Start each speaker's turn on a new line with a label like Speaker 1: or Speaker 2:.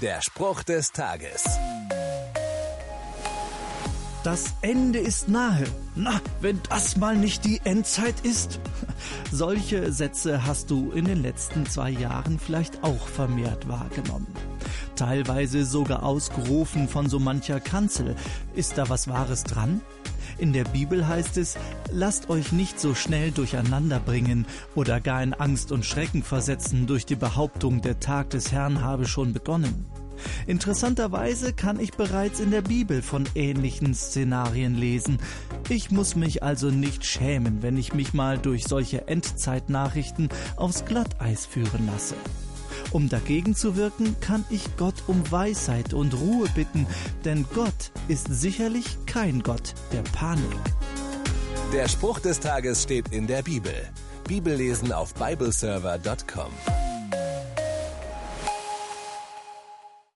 Speaker 1: Der Spruch des Tages.
Speaker 2: Das Ende ist nahe. Na, wenn das mal nicht die Endzeit ist. Solche Sätze hast du in den letzten zwei Jahren vielleicht auch vermehrt wahrgenommen. Teilweise sogar ausgerufen von so mancher Kanzel. Ist da was Wahres dran? In der Bibel heißt es, lasst euch nicht so schnell durcheinander bringen oder gar in Angst und Schrecken versetzen durch die Behauptung, der Tag des Herrn habe schon begonnen. Interessanterweise kann ich bereits in der Bibel von ähnlichen Szenarien lesen. Ich muss mich also nicht schämen, wenn ich mich mal durch solche Endzeitnachrichten aufs Glatteis führen lasse. Um dagegen zu wirken, kann ich Gott um Weisheit und Ruhe bitten, denn Gott ist sicherlich kein Gott der Panik.
Speaker 1: Der Spruch des Tages steht in der Bibel. Bibellesen auf bibleserver.com.